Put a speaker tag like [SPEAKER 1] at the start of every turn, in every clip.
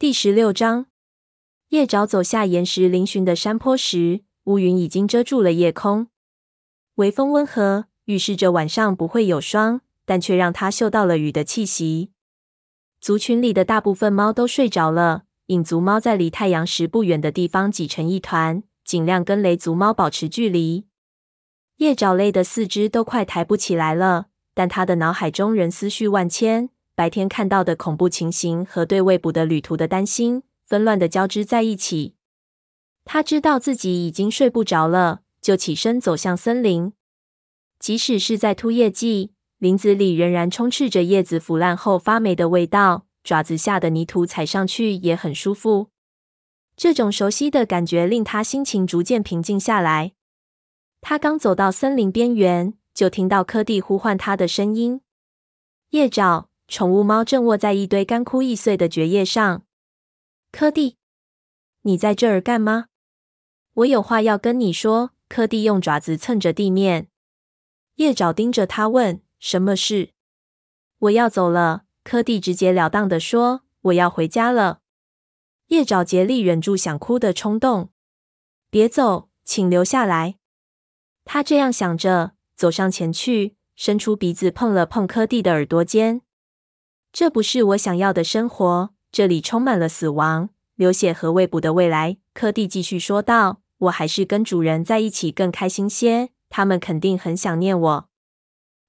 [SPEAKER 1] 第十六章，夜爪走下岩石嶙峋的山坡时，乌云已经遮住了夜空。微风温和，预示着晚上不会有霜，但却让他嗅到了雨的气息。族群里的大部分猫都睡着了，影族猫在离太阳石不远的地方挤成一团，尽量跟雷族猫保持距离。夜爪累得四肢都快抬不起来了，但他的脑海中仍思绪万千。白天看到的恐怖情形和对未卜的旅途的担心，纷乱的交织在一起。他知道自己已经睡不着了，就起身走向森林。即使是在秃叶季，林子里仍然充斥着叶子腐烂后发霉的味道，爪子下的泥土踩上去也很舒服。这种熟悉的感觉令他心情逐渐平静下来。他刚走到森林边缘，就听到柯蒂呼唤他的声音：“夜爪。”宠物猫正卧在一堆干枯易碎的蕨叶上。柯蒂，你在这儿干吗？我有话要跟你说。柯蒂用爪子蹭着地面。夜爪盯着他问：“什么事？”我要走了。柯蒂直截了当的说：“我要回家了。”夜爪竭力忍住想哭的冲动。别走，请留下来。他这样想着，走上前去，伸出鼻子碰了碰柯蒂的耳朵尖。这不是我想要的生活，这里充满了死亡、流血和未卜的未来。柯蒂继续说道：“我还是跟主人在一起更开心些，他们肯定很想念我。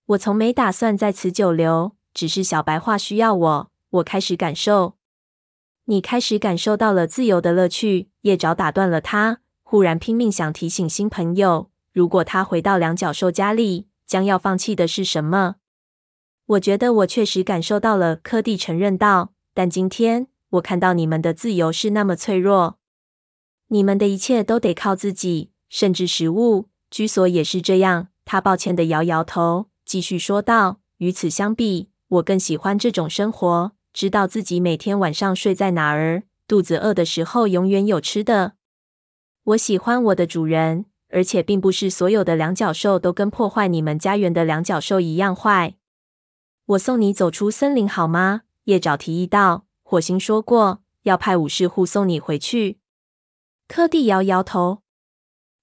[SPEAKER 1] 我从没打算在此久留，只是小白话需要我。我开始感受，你开始感受到了自由的乐趣。”夜爪打断了他，忽然拼命想提醒新朋友：如果他回到两脚兽家里，将要放弃的是什么？我觉得我确实感受到了，柯蒂承认道。但今天我看到你们的自由是那么脆弱，你们的一切都得靠自己，甚至食物、居所也是这样。他抱歉地摇摇头，继续说道：“与此相比，我更喜欢这种生活，知道自己每天晚上睡在哪儿，肚子饿的时候永远有吃的。我喜欢我的主人，而且并不是所有的两脚兽都跟破坏你们家园的两脚兽一样坏。”我送你走出森林好吗？夜爪提议道。火星说过要派武士护送你回去。柯蒂摇摇头。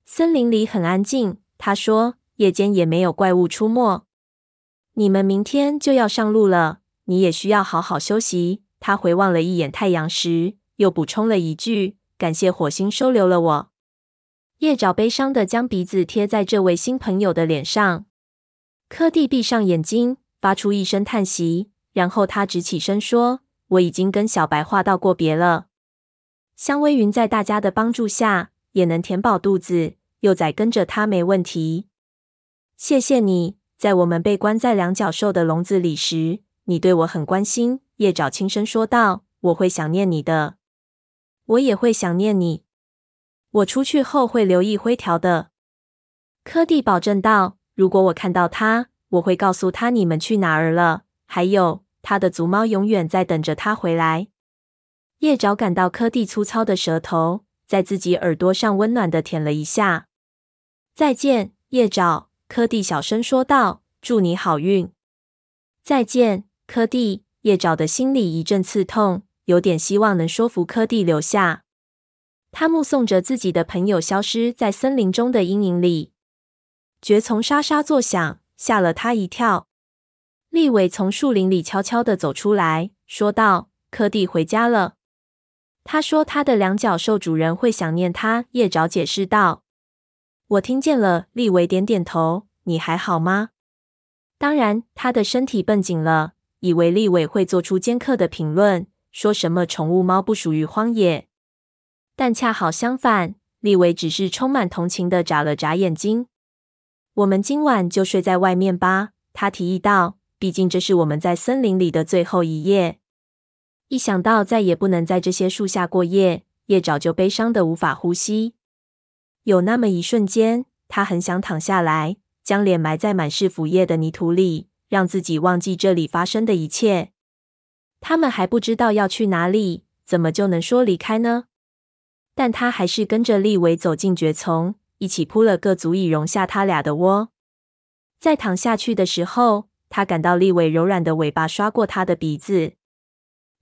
[SPEAKER 1] 森林里很安静，他说，夜间也没有怪物出没。你们明天就要上路了，你也需要好好休息。他回望了一眼太阳石，又补充了一句：“感谢火星收留了我。”夜爪悲伤地将鼻子贴在这位新朋友的脸上。柯蒂闭上眼睛。发出一声叹息，然后他直起身说：“我已经跟小白话道过别了。香薇云在大家的帮助下也能填饱肚子，幼崽跟着他没问题。谢谢你，在我们被关在两脚兽的笼子里时，你对我很关心。”叶爪轻声说道：“我会想念你的，我也会想念你。我出去后会留意灰条的。”柯蒂保证道：“如果我看到他。”我会告诉他你们去哪儿了，还有他的族猫永远在等着他回来。夜爪感到柯蒂粗糙的舌头在自己耳朵上温暖的舔了一下。再见，夜爪。柯蒂小声说道：“祝你好运。”再见，柯蒂。夜爪的心里一阵刺痛，有点希望能说服柯蒂留下。他目送着自己的朋友消失在森林中的阴影里，蕨丛沙沙作响。吓了他一跳。利伟从树林里悄悄地走出来，说道：“柯蒂回家了。他说他的两脚兽主人会想念他。”夜爪解释道：“我听见了。”利伟点点头。“你还好吗？”当然。他的身体绷紧了，以为利伟会做出尖刻的评论，说什么宠物猫不属于荒野。但恰好相反，利伟只是充满同情地眨了眨眼睛。我们今晚就睡在外面吧，他提议道。毕竟这是我们在森林里的最后一夜。一想到再也不能在这些树下过夜，夜爪就悲伤得无法呼吸。有那么一瞬间，他很想躺下来，将脸埋在满是腐叶的泥土里，让自己忘记这里发生的一切。他们还不知道要去哪里，怎么就能说离开呢？但他还是跟着利维走进蕨丛。一起铺了个足以容下他俩的窝。在躺下去的时候，他感到利伟柔软的尾巴刷过他的鼻子。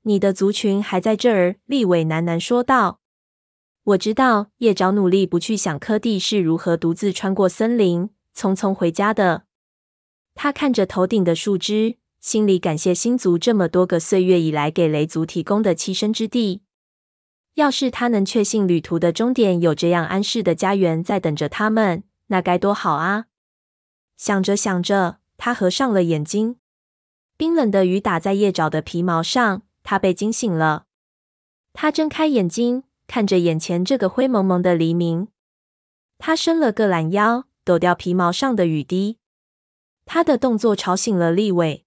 [SPEAKER 1] 你的族群还在这儿，利尾喃喃说道。我知道，叶爪努力不去想柯蒂是如何独自穿过森林，匆匆回家的。他看着头顶的树枝，心里感谢星族这么多个岁月以来给雷族提供的栖身之地。要是他能确信旅途的终点有这样安适的家园在等着他们，那该多好啊！想着想着，他合上了眼睛。冰冷的雨打在叶爪的皮毛上，他被惊醒了。他睁开眼睛。看着眼前这个灰蒙蒙的黎明，他伸了个懒腰，抖掉皮毛上的雨滴。他的动作吵醒了立尾。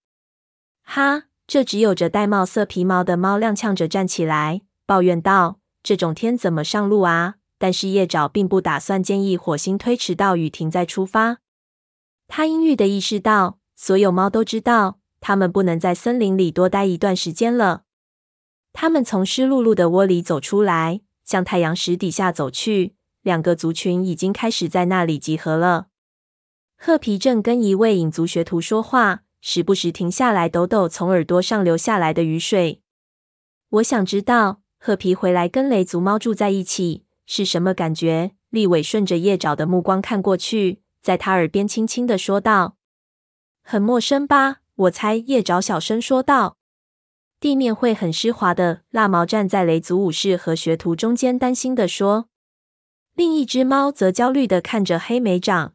[SPEAKER 1] 哈！这只有着玳瑁色皮毛的猫踉跄着站起来，抱怨道：“这种天怎么上路啊？”但是叶爪并不打算建议火星推迟到雨停再出发。他阴郁地意识到，所有猫都知道，它们不能在森林里多待一段时间了。他们从湿漉漉的窝里走出来。向太阳石底下走去，两个族群已经开始在那里集合了。褐皮正跟一位影族学徒说话，时不时停下来抖抖从耳朵上流下来的雨水。我想知道，褐皮回来跟雷族猫住在一起是什么感觉？利尾顺着叶爪的目光看过去，在他耳边轻轻地说道：“很陌生吧？我猜。”叶爪小声说道。地面会很湿滑的。蜡毛站在雷族武士和学徒中间，担心的说。另一只猫则焦虑的看着黑莓长。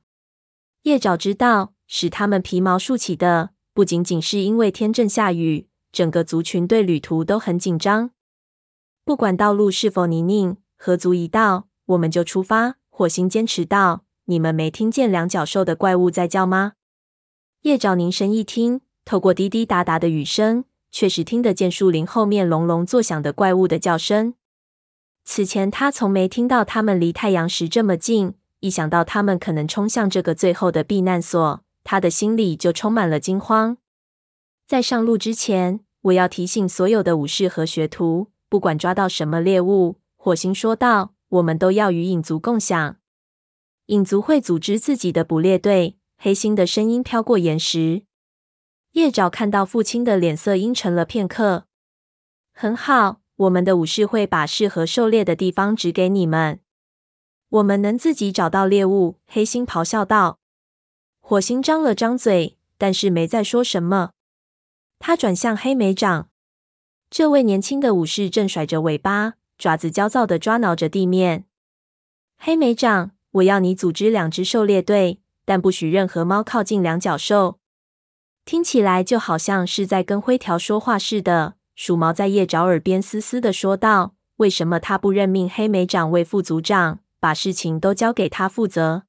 [SPEAKER 1] 叶爪知道，使他们皮毛竖起的不仅仅是因为天正下雨，整个族群对旅途都很紧张。不管道路是否泥泞，河足一到，我们就出发。火星坚持道：“你们没听见两脚兽的怪物在叫吗？”叶爪凝神一听，透过滴滴答答的雨声。确实听得见树林后面隆隆作响的怪物的叫声。此前他从没听到他们离太阳石这么近，一想到他们可能冲向这个最后的避难所，他的心里就充满了惊慌。在上路之前，我要提醒所有的武士和学徒，不管抓到什么猎物，火星说道，我们都要与影族共享。影族会组织自己的捕猎队。黑心的声音飘过岩石。叶爪看到父亲的脸色阴沉了片刻。很好，我们的武士会把适合狩猎的地方指给你们。我们能自己找到猎物。黑心咆哮道。火星张了张嘴，但是没再说什么。他转向黑莓长，这位年轻的武士正甩着尾巴，爪子焦躁地抓挠着地面。黑莓长，我要你组织两支狩猎队，但不许任何猫靠近两脚兽。听起来就好像是在跟灰条说话似的。鼠毛在叶爪耳边嘶嘶地说道：“为什么他不任命黑莓长为副组长，把事情都交给他负责？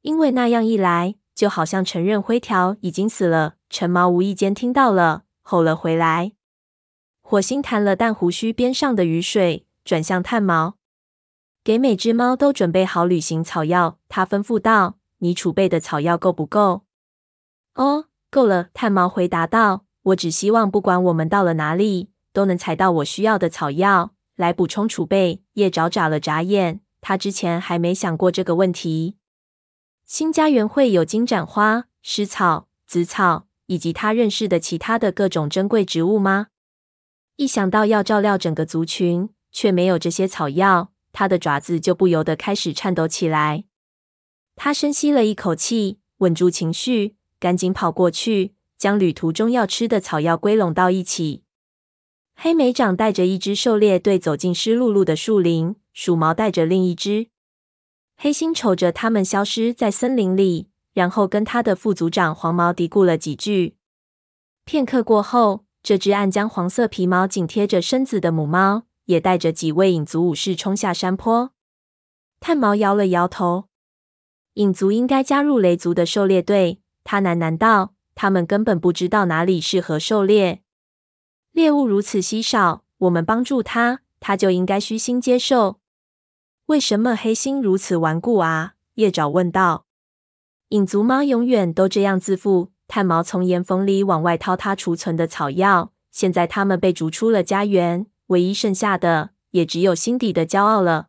[SPEAKER 1] 因为那样一来，就好像承认灰条已经死了。”陈毛无意间听到了，吼了回来。火星弹了弹胡须边上的雨水，转向炭毛：“给每只猫都准备好旅行草药。”他吩咐道：“你储备的草药够不够？”哦。够了，炭毛回答道：“我只希望，不管我们到了哪里，都能采到我需要的草药来补充储备。”叶爪眨了眨眼，他之前还没想过这个问题。新家园会有金盏花、丝草、紫草以及他认识的其他的各种珍贵植物吗？一想到要照料整个族群，却没有这些草药，他的爪子就不由得开始颤抖起来。他深吸了一口气，稳住情绪。赶紧跑过去，将旅途中要吃的草药归拢到一起。黑莓长带着一支狩猎队走进湿漉漉的树林，鼠毛带着另一支。黑心瞅着他们消失在森林里，然后跟他的副族长黄毛嘀咕了几句。片刻过后，这只暗浆黄色皮毛紧贴着身子的母猫也带着几位影族武士冲下山坡。炭毛摇了摇头，影族应该加入雷族的狩猎队。他喃喃道：“他们根本不知道哪里适合狩猎，猎物如此稀少，我们帮助他，他就应该虚心接受。为什么黑心如此顽固啊？”叶爪问道。“影族猫永远都这样自负。”炭毛从岩缝里往外掏他储存的草药。现在他们被逐出了家园，唯一剩下的也只有心底的骄傲了。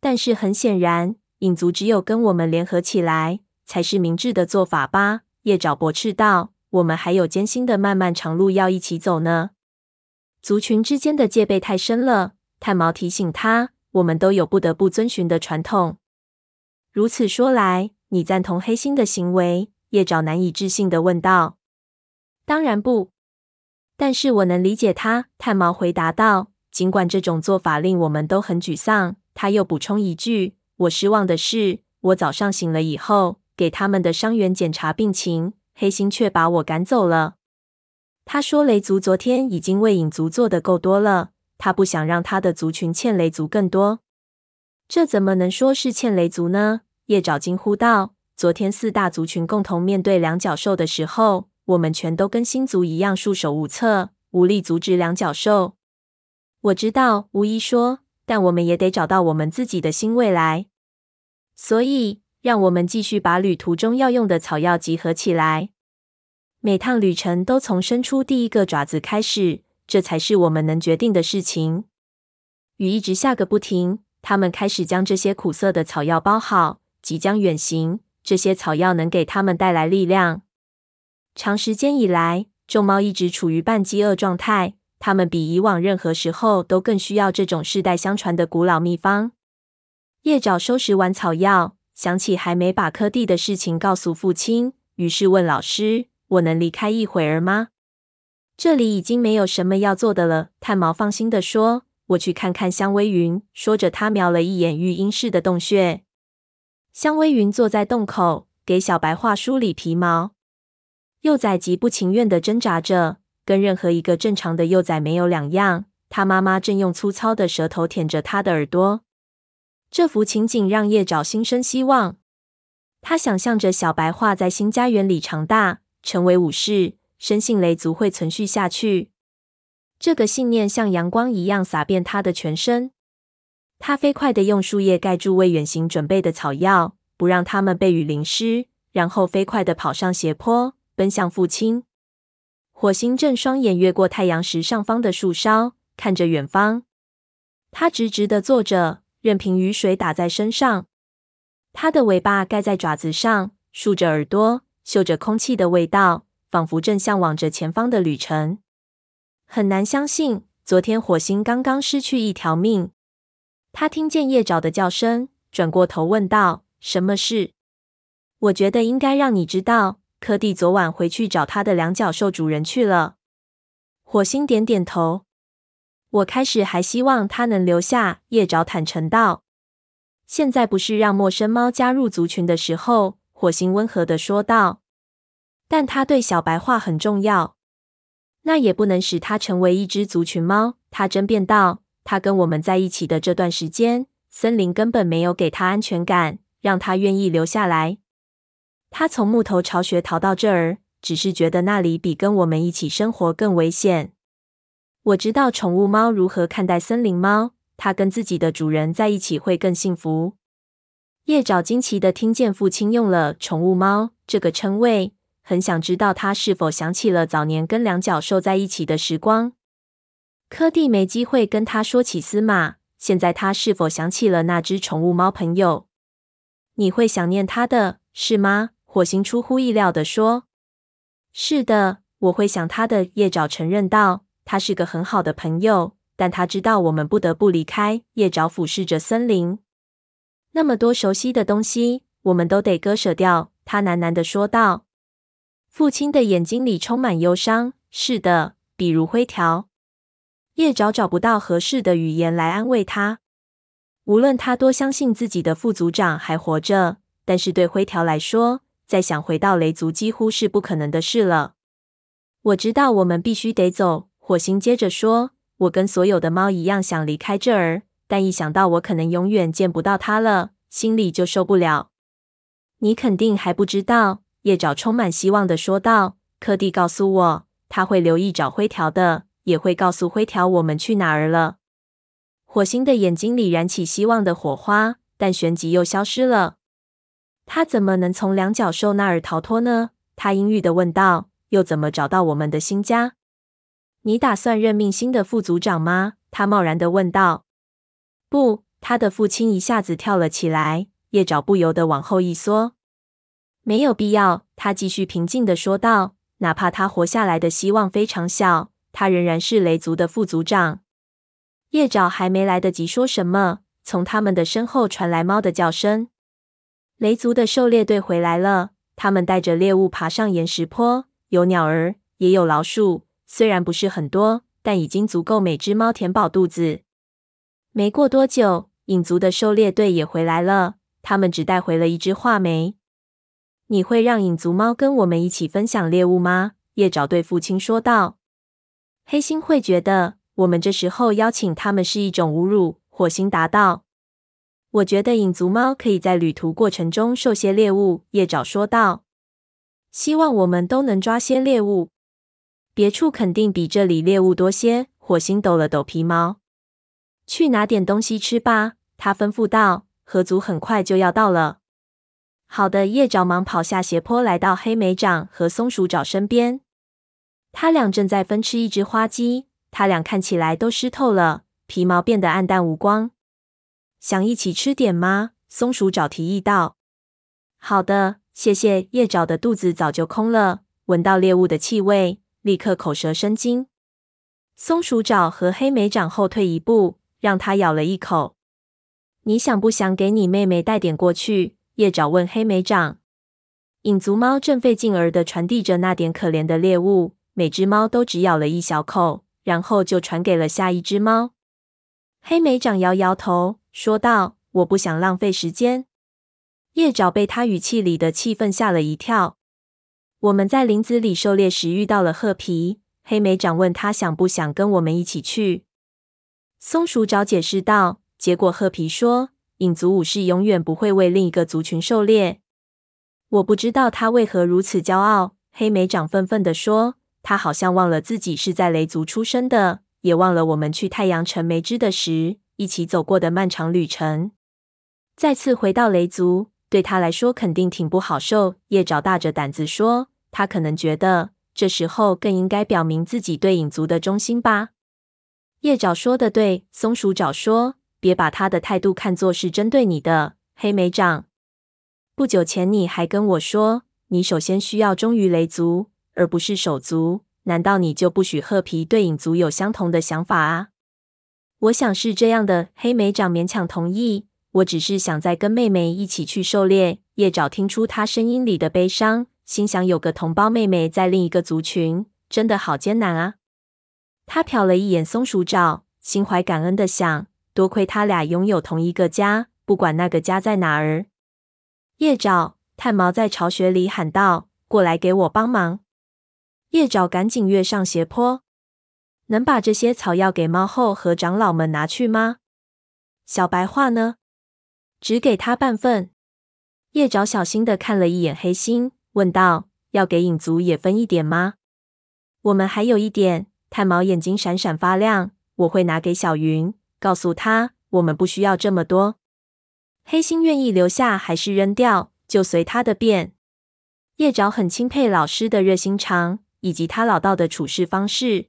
[SPEAKER 1] 但是很显然，影族只有跟我们联合起来。才是明智的做法吧？叶爪驳斥道：“我们还有艰辛的漫漫长路要一起走呢。”族群之间的戒备太深了。炭毛提醒他：“我们都有不得不遵循的传统。”如此说来，你赞同黑心的行为？叶爪难以置信地问道。“当然不，但是我能理解他。”炭毛回答道。“尽管这种做法令我们都很沮丧。”他又补充一句：“我失望的是，我早上醒了以后，给他们的伤员检查病情，黑心却把我赶走了。”他说：“雷族昨天已经为影族做的够多了。”他不想让他的族群欠雷族更多，这怎么能说是欠雷族呢？叶爪惊呼道：“昨天四大族群共同面对两角兽的时候，我们全都跟星族一样束手无策，无力阻止两角兽。”我知道，巫医说，但我们也得找到我们自己的新未来。所以，让我们继续把旅途中要用的草药集合起来。每趟旅程都从伸出第一个爪子开始。这才是我们能决定的事情。雨一直下个不停，他们开始将这些苦涩的草药包好，即将远行。这些草药能给他们带来力量。长时间以来，众猫一直处于半饥饿状态，它们比以往任何时候都更需要这种世代相传的古老秘方。叶爪收拾完草药，想起还没把柯蒂的事情告诉父亲，于是问老师：“我能离开一会儿吗？”这里已经没有什么要做的了，炭毛放心地说：“我去看看香微云。”说着，他瞄了一眼育婴室的洞穴。香微云坐在洞口，给小白桦梳理皮毛。幼崽极不情愿地挣扎着，跟任何一个正常的幼崽没有两样。他妈妈正用粗糙的舌头舔着他的耳朵。这幅情景让叶爪心生希望。他想象着小白桦在新家园里长大，成为武士。深信雷族会存续下去，这个信念像阳光一样洒遍他的全身。他飞快地用树叶盖住为远行准备的草药，不让它们被雨淋湿，然后飞快地跑上斜坡，奔向父亲。火星正双眼越过太阳石上方的树梢，看着远方。他直直地坐着，任凭雨水打在身上。他的尾巴盖在爪子上，竖着耳朵，嗅着空气的味道。仿佛正向往着前方的旅程，很难相信，昨天火星刚刚失去一条命。他听见叶爪的叫声，转过头问道：“什么事？”我觉得应该让你知道，柯蒂昨晚回去找他的两角兽主人去了。火星点点头。我开始还希望他能留下，叶爪坦诚道：“现在不是让陌生猫加入族群的时候。”火星温和的说道。但他对小白话很重要，那也不能使他成为一只族群猫。他争辩道：“他跟我们在一起的这段时间，森林根本没有给他安全感，让他愿意留下来。他从木头巢穴逃到这儿，只是觉得那里比跟我们一起生活更危险。我知道宠物猫如何看待森林猫，它跟自己的主人在一起会更幸福。”叶爪惊奇的听见父亲用了“宠物猫”这个称谓。很想知道他是否想起了早年跟两角兽在一起的时光。柯蒂没机会跟他说起司马，现在他是否想起了那只宠物猫朋友？你会想念他的，是吗？火星出乎意料地说：“是的，我会想他的。”叶爪承认道：“他是个很好的朋友，但他知道我们不得不离开。”叶爪俯视着森林，那么多熟悉的东西，我们都得割舍掉。他喃喃地说道。父亲的眼睛里充满忧伤。是的，比如灰条。叶爪找不到合适的语言来安慰他。无论他多相信自己的副组长还活着，但是对灰条来说，再想回到雷族几乎是不可能的事了。我知道我们必须得走。火星接着说：“我跟所有的猫一样想离开这儿，但一想到我可能永远见不到它了，心里就受不了。你肯定还不知道。”叶爪充满希望的说道：“柯蒂告诉我，他会留意找灰条的，也会告诉灰条我们去哪儿了。”火星的眼睛里燃起希望的火花，但旋即又消失了。他怎么能从两角兽那儿逃脱呢？他阴郁地问道：“又怎么找到我们的新家？”你打算任命新的副组长吗？他贸然地问道。“不。”他的父亲一下子跳了起来，叶爪不由得往后一缩。没有必要，他继续平静地说道。哪怕他活下来的希望非常小，他仍然是雷族的副族长。叶爪还没来得及说什么，从他们的身后传来猫的叫声。雷族的狩猎队回来了，他们带着猎物爬上岩石坡，有鸟儿，也有老鼠，虽然不是很多，但已经足够每只猫填饱肚子。没过多久，影族的狩猎队也回来了，他们只带回了一只画眉。你会让影族猫跟我们一起分享猎物吗？叶爪对父亲说道。黑心会觉得我们这时候邀请他们是一种侮辱。火星答道。我觉得影族猫可以在旅途过程中受些猎物。叶爪说道。希望我们都能抓些猎物。别处肯定比这里猎物多些。火星抖了抖皮毛。去拿点东西吃吧，他吩咐道。河族很快就要到了。好的，叶爪忙跑下斜坡，来到黑莓长和松鼠爪身边。他俩正在分吃一只花鸡，他俩看起来都湿透了，皮毛变得暗淡无光。想一起吃点吗？松鼠爪提议道。好的，谢谢。叶爪的肚子早就空了，闻到猎物的气味，立刻口舌生津。松鼠爪和黑莓掌后退一步，让他咬了一口。你想不想给你妹妹带点过去？叶爪问黑莓掌。影族猫正费劲儿地传递着那点可怜的猎物，每只猫都只咬了一小口，然后就传给了下一只猫。黑莓长摇摇头，说道：“我不想浪费时间。”叶爪被他语气里的气愤吓了一跳。我们在林子里狩猎时遇到了褐皮，黑莓长问他想不想跟我们一起去。松鼠爪解释道，结果褐皮说。影族武士永远不会为另一个族群狩猎。我不知道他为何如此骄傲。黑莓长愤愤地说：“他好像忘了自己是在雷族出生的，也忘了我们去太阳城没枝的时一起走过的漫长旅程。再次回到雷族，对他来说肯定挺不好受。”叶爪大着胆子说：“他可能觉得这时候更应该表明自己对影族的忠心吧。”叶爪说的对，松鼠爪说。别把他的态度看作是针对你的，黑莓长。不久前你还跟我说，你首先需要忠于雷族，而不是手足。难道你就不许褐皮对影族有相同的想法啊？我想是这样的，黑莓长勉强同意。我只是想再跟妹妹一起去狩猎。叶爪听出他声音里的悲伤，心想有个同胞妹妹在另一个族群，真的好艰难啊。他瞟了一眼松鼠爪，心怀感恩的想。多亏他俩拥有同一个家，不管那个家在哪儿。叶爪、炭毛在巢穴里喊道：“过来给我帮忙！”叶爪赶紧跃上斜坡。能把这些草药给猫后和长老们拿去吗？小白话呢？只给他半份。叶爪小心的看了一眼黑心，问道：“要给影族也分一点吗？”我们还有一点。炭毛眼睛闪闪发亮。我会拿给小云。告诉他，我们不需要这么多。黑心愿意留下还是扔掉，就随他的便。叶爪很钦佩老师的热心肠，以及他老道的处事方式。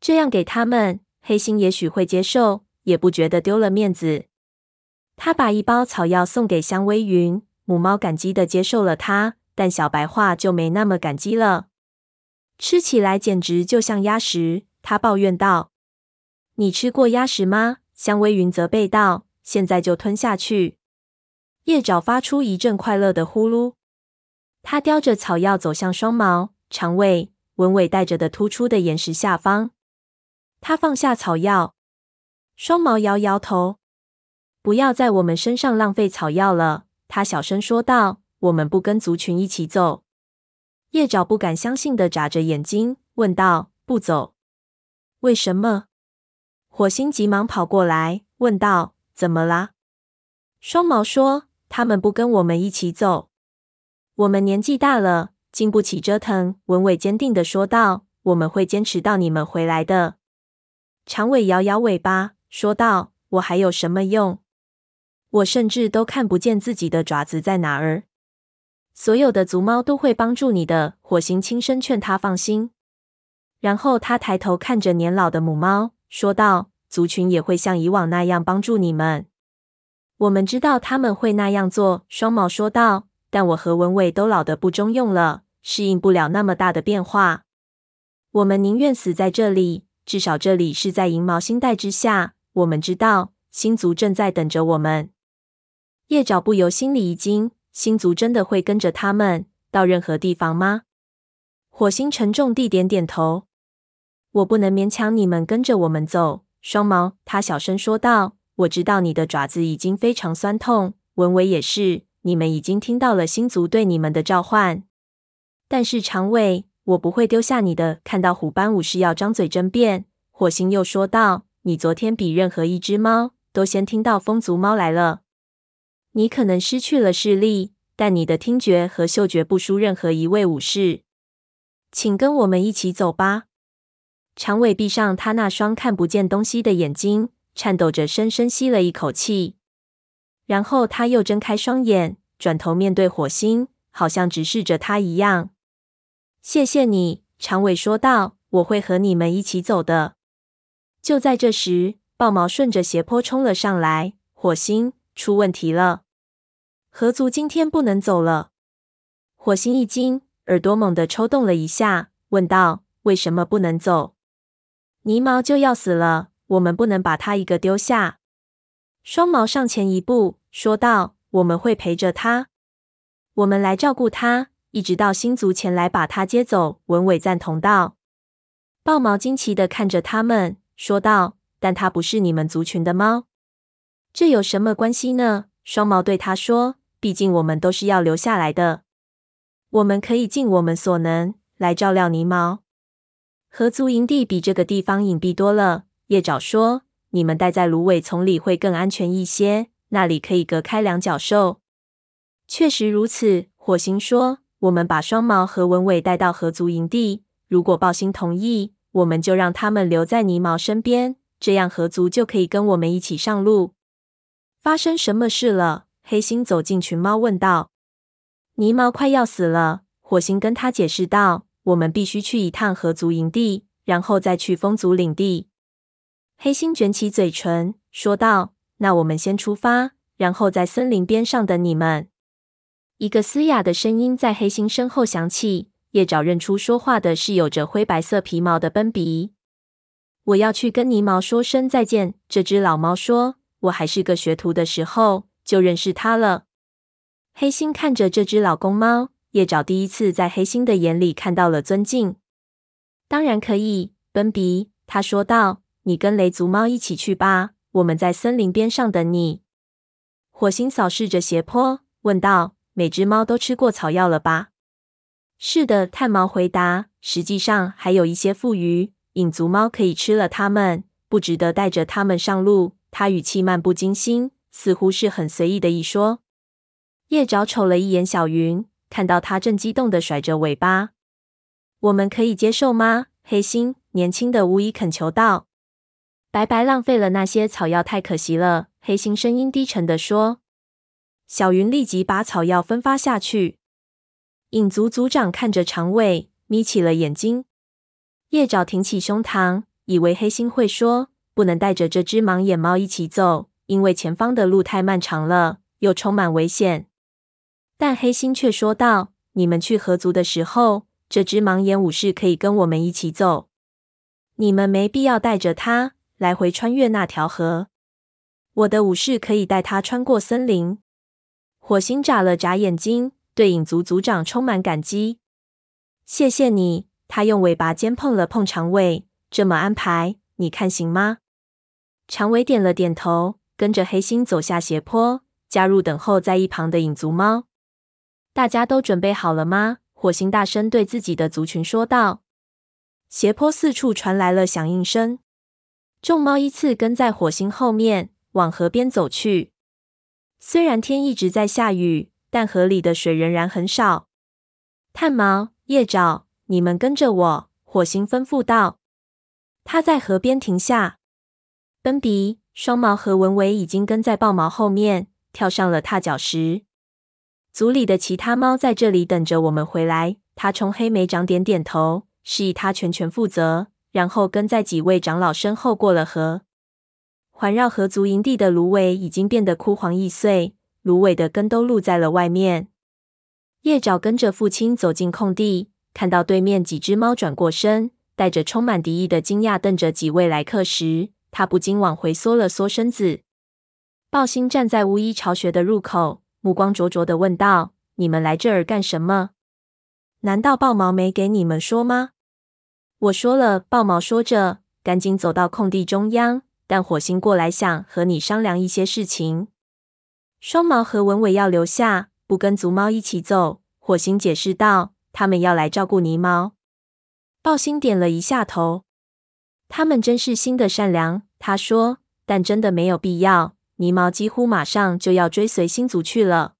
[SPEAKER 1] 这样给他们，黑心也许会接受，也不觉得丢了面子。他把一包草药送给香微云，母猫感激的接受了它，但小白话就没那么感激了。吃起来简直就像鸭食，他抱怨道。你吃过鸭食吗？香微云责备道。现在就吞下去。叶爪发出一阵快乐的呼噜。他叼着草药走向双毛、长尾、文尾带着的突出的岩石下方。他放下草药。双毛摇摇头。不要在我们身上浪费草药了，他小声说道。我们不跟族群一起走。叶爪不敢相信的眨着眼睛，问道：“不走？为什么？”火星急忙跑过来，问道：“怎么啦？”双毛说：“他们不跟我们一起走。我们年纪大了，经不起折腾。”文伟坚定地说道：“我们会坚持到你们回来的。”长尾摇摇尾巴，说道：“我还有什么用？我甚至都看不见自己的爪子在哪儿。所有的族猫都会帮助你的。”火星轻声劝他放心。然后他抬头看着年老的母猫。说道：“族群也会像以往那样帮助你们。我们知道他们会那样做。”双毛说道。“但我和文伟都老得不中用了，适应不了那么大的变化。我们宁愿死在这里，至少这里是在银毛星带之下。我们知道星族正在等着我们。叶爪不由心里一惊：星族真的会跟着他们到任何地方吗？火星沉重地点点头：“我不能勉强你们跟着我们走。”双毛，他小声说道：“我知道你的爪子已经非常酸痛，文伟也是。你们已经听到了星族对你们的召唤。但是长尾，我不会丢下你的。”看到虎斑武士要张嘴争辩，火星又说道：“你昨天比任何一只猫都先听到风族猫来了。你可能失去了视力，但你的听觉和嗅觉不输任何一位武士。请跟我们一起走吧。”长尾闭上他那双看不见东西的眼睛，颤抖着深深吸了一口气，然后他又睁开双眼，转头面对火星，好像直视着他一样。谢谢你，长尾说道：“我会和你们一起走的。”就在这时，豹毛顺着斜坡冲了上来。火星，出问题了！河族今天不能走了。火星一惊，耳朵猛地抽动了一下，问道：“为什么不能走？”泥毛就要死了，我们不能把他一个丢下。双毛上前一步，说道：“我们会陪着他，我们来照顾他，一直到星族前来把他接走。”文伟赞同道。豹毛惊奇的看着他们，说道：“但他不是你们族群的猫，这有什么关系呢？”双毛对他说：“毕竟我们都是要留下来的，我们可以尽我们所能来照料泥毛。”河族营地比这个地方隐蔽多了，叶爪说：“你们待在芦苇丛里会更安全一些，那里可以隔开两角兽。”确实如此，火星说：“我们把双毛和文尾带到河族营地，如果暴星同意，我们就让他们留在泥毛身边，这样河族就可以跟我们一起上路。”发生什么事了？黑星走进群猫问道。“泥毛快要死了。”火星跟他解释道。我们必须去一趟河族营地，然后再去风族领地。黑星卷起嘴唇说道：“那我们先出发，然后在森林边上等你们。”一个嘶哑的声音在黑心身后响起，叶爪认出说话的是有着灰白色皮毛的奔比。我要去跟泥毛说声再见。这只老猫说：“我还是个学徒的时候就认识它了。”黑心看着这只老公猫。叶爪第一次在黑心的眼里看到了尊敬。当然可以，奔比，他说道：“你跟雷族猫一起去吧，我们在森林边上等你。”火星扫视着斜坡，问道：“每只猫都吃过草药了吧？”“是的。”炭毛回答。“实际上还有一些富余，影族猫可以吃了它们，不值得带着它们上路。”他语气漫不经心，似乎是很随意的一说。叶爪瞅了一眼小云。看到他正激动的甩着尾巴，我们可以接受吗？黑心年轻的巫医恳求道。白白浪费了那些草药，太可惜了。黑心声音低沉地说。小云立即把草药分发下去。影族族长看着长尾，眯起了眼睛。叶爪挺起胸膛，以为黑心会说不能带着这只盲眼猫一起走，因为前方的路太漫长了，又充满危险。但黑心却说道：“你们去河族的时候，这只盲眼武士可以跟我们一起走。你们没必要带着他来回穿越那条河。我的武士可以带他穿过森林。”火星眨了眨眼睛，对影族族长充满感激：“谢谢你。”他用尾巴尖碰了碰长尾：“这么安排，你看行吗？”长尾点了点头，跟着黑星走下斜坡，加入等候在一旁的影族猫。大家都准备好了吗？火星大声对自己的族群说道。斜坡四处传来了响应声，众猫依次跟在火星后面往河边走去。虽然天一直在下雨，但河里的水仍然很少。炭毛、叶爪，你们跟着我。火星吩咐道。他在河边停下。奔比、双毛和文尾已经跟在豹毛后面，跳上了踏脚石。组里的其他猫在这里等着我们回来。他冲黑莓长点点头，示意他全权负责，然后跟在几位长老身后过了河。环绕河族营地的芦苇已经变得枯黄易碎，芦苇的根都露在了外面。叶爪跟着父亲走进空地，看到对面几只猫转过身，带着充满敌意的惊讶瞪着几位来客时，他不禁往回缩了缩身子。豹星站在巫医巢穴的入口，目光灼灼地问道：“你们来这儿干什么？难道豹毛没给你们说吗？”我说了，豹毛说着，赶紧走到空地中央。但火星过来想和你商量一些事情。双毛和文尾要留下，不跟族猫一起走。火星解释道：“他们要来照顾泥猫。”豹星点了一下头。他们真是心地善良，他说。但真的没有必要。泥猫几乎马上就要追随星族去了。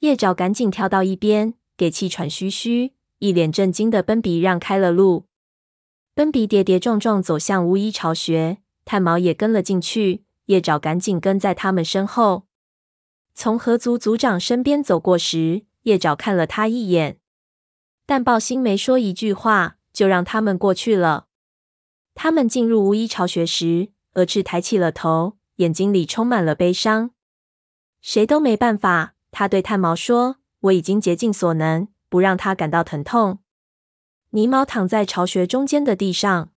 [SPEAKER 1] 叶爪赶紧跳到一边，给气喘吁吁、一脸震惊的奔比让开了路。奔比跌跌撞撞走向巫医巢穴。炭毛也跟了进去，叶爪赶紧跟在他们身后。从河族族长身边走过时，叶爪看了他一眼，但豹星没说一句话，就让他们过去了。他们进入巫医巢穴时，蛾翅抬起了头，眼睛里充满了悲伤。谁都没办法，他对炭毛说：“我已经竭尽所能，不让他感到疼痛。”泥毛躺在巢穴中间的地上。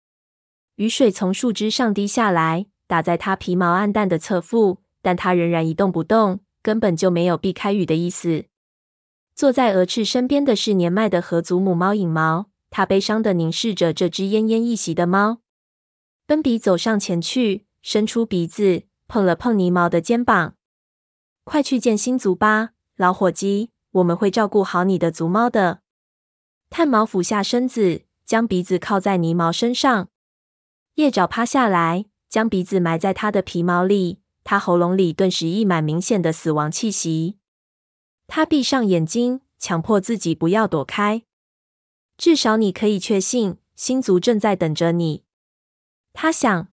[SPEAKER 1] 雨水从树枝上滴下来，打在它皮毛暗淡的侧腹，但它仍然一动不动，根本就没有避开雨的意思。坐在蛾翅身边的是年迈的河族母猫影毛，它悲伤地凝视着这只奄奄一息的猫。奔比走上前去，伸出鼻子碰了碰泥毛的肩膀：“快去见新族吧，老伙计，我们会照顾好你的族猫的。”炭毛俯下身子，将鼻子靠在泥毛身上。叶爪趴下来，将鼻子埋在他的皮毛里。他喉咙里顿时溢满明显的死亡气息。他闭上眼睛，强迫自己不要躲开。至少你可以确信，星族正在等着你。他想。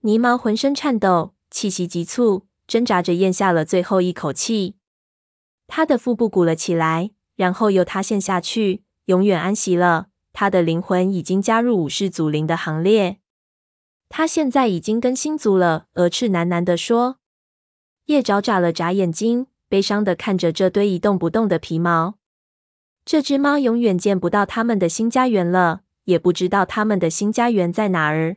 [SPEAKER 1] 泥毛浑身颤抖，气息急促，挣扎着咽下了最后一口气。他的腹部鼓了起来，然后又塌陷下去，永远安息了。他的灵魂已经加入武士祖灵的行列。他现在已经跟新族了，鹅翅喃喃地说。叶爪眨了眨眼睛，悲伤的看着这堆一动不动的皮毛。这只猫永远见不到他们的新家园了，也不知道他们的新家园在哪儿。